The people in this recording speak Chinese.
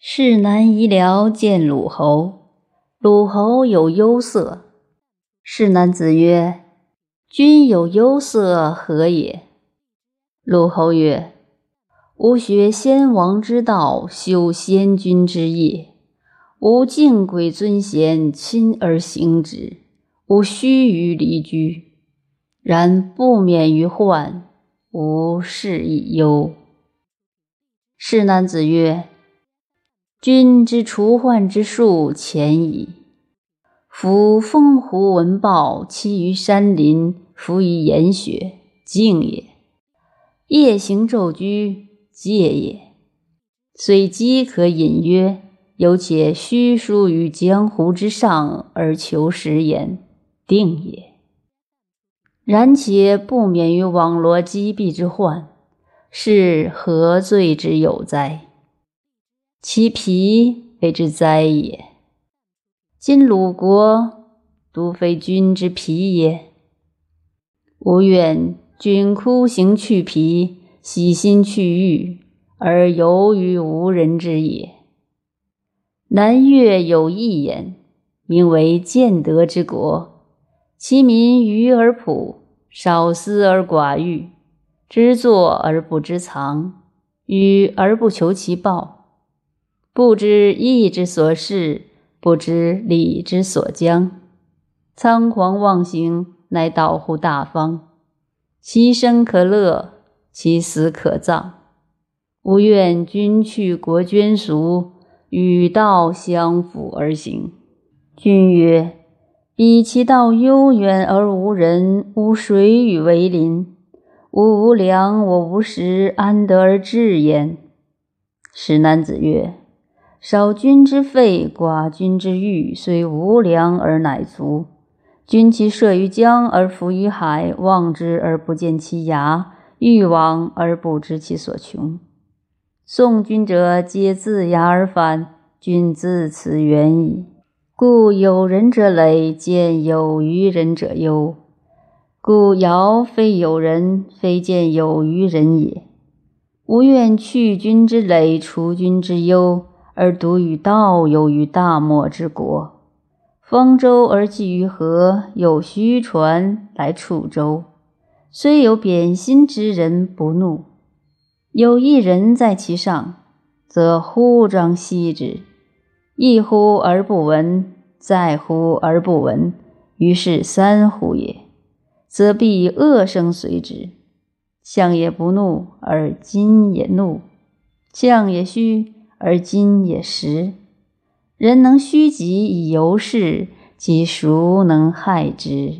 世南夷僚见鲁侯，鲁侯有忧色。世南子曰：“君有忧色何也？”鲁侯曰：“吾学先王之道，修先君之业。吾敬鬼尊贤，亲而行之。吾须臾离居，然不免于患，吾是以忧。”世南子曰。君之除患之术浅矣。夫风狐闻豹，栖于山林，伏于岩穴，静也；夜行昼居，戒也。虽饥可隐约，犹且虚疏于江湖之上而求食焉，定也。然且不免于网罗击毙之患，是何罪之有哉？其皮为之灾也。今鲁国独非君之皮也。吾愿君哭行去皮，洗心去欲，而游于无人之野。南越有一言，名为建德之国，其民愚而朴，少思而寡欲，知作而不知藏，与而不求其报。不知义之所事，不知礼之所将，仓皇妄行，乃导乎大方。其生可乐，其死可葬。吾愿君去国捐俗，与道相辅而行。君曰：彼其道悠远而无人，吾谁与为邻？吾无粮，我无食，安得而治焉？使男子曰。少君之费，寡君之欲，虽无粮而乃足。君其射于江而浮于海，望之而不见其涯，欲往而不知其所穷。送君者皆自崖而返，君自此远矣。故有人者累，见有余人者忧。故尧非有人，非见有余人也。吾愿去君之累，除君之忧。而独与道游于大漠之国，方舟而寄于河，有虚船来触舟。虽有贬心之人，不怒；有一人在其上，则呼张息之。一呼而不闻，再呼而不闻，于是三呼也，则必恶声随之。相也不怒，而今也怒；相也虚。而今也识，人能虚己以游世，其孰能害之？